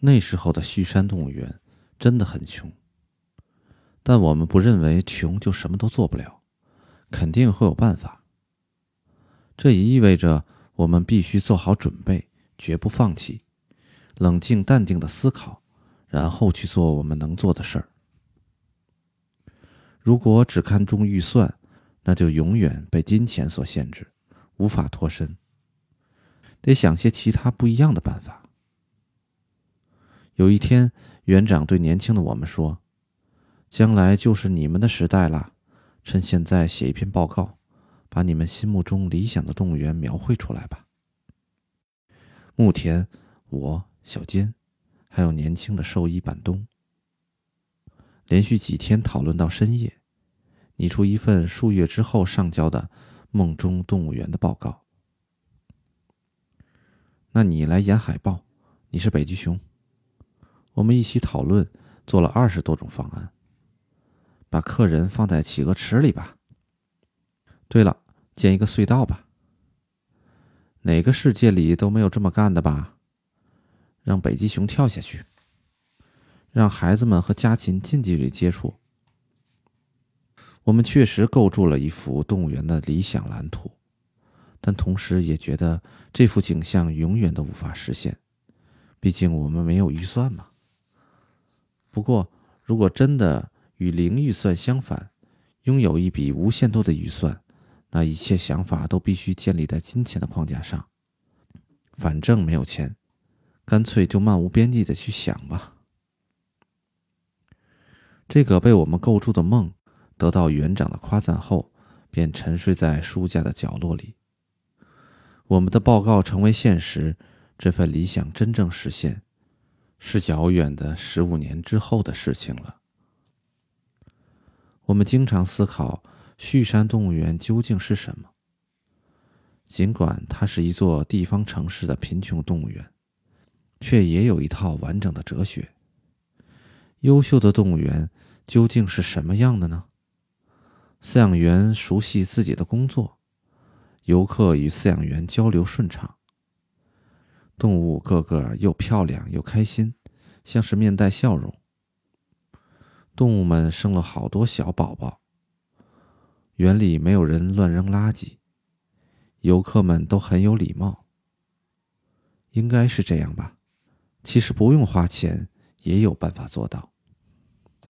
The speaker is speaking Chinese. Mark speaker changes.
Speaker 1: 那时候的旭山动物园真的很穷，但我们不认为穷就什么都做不了，肯定会有办法。这也意味着我们必须做好准备，绝不放弃，冷静淡定的思考，然后去做我们能做的事儿。如果只看重预算，那就永远被金钱所限制，无法脱身。得想些其他不一样的办法。有一天，园长对年轻的我们说：“将来就是你们的时代了，趁现在写一篇报告，把你们心目中理想的动物园描绘出来吧。”牧田、我、小坚，还有年轻的兽医板东，连续几天讨论到深夜，拟出一份数月之后上交的梦中动物园的报告。那你来演海豹，你是北极熊。我们一起讨论，做了二十多种方案。把客人放在企鹅池里吧。对了，建一个隧道吧。哪个世界里都没有这么干的吧？让北极熊跳下去，让孩子们和家禽近距离接触。我们确实构筑了一幅动物园的理想蓝图。但同时也觉得这幅景象永远都无法实现，毕竟我们没有预算嘛。不过，如果真的与零预算相反，拥有一笔无限多的预算，那一切想法都必须建立在金钱的框架上。反正没有钱，干脆就漫无边际的去想吧。这个被我们构筑的梦得到园长的夸赞后，便沉睡在书架的角落里。我们的报告成为现实，这份理想真正实现，是遥远的十五年之后的事情了。我们经常思考旭山动物园究竟是什么。尽管它是一座地方城市的贫穷动物园，却也有一套完整的哲学。优秀的动物园究竟是什么样的呢？饲养员熟悉自己的工作。游客与饲养员交流顺畅，动物个个又漂亮又开心，像是面带笑容。动物们生了好多小宝宝。园里没有人乱扔垃圾，游客们都很有礼貌。应该是这样吧？其实不用花钱也有办法做到。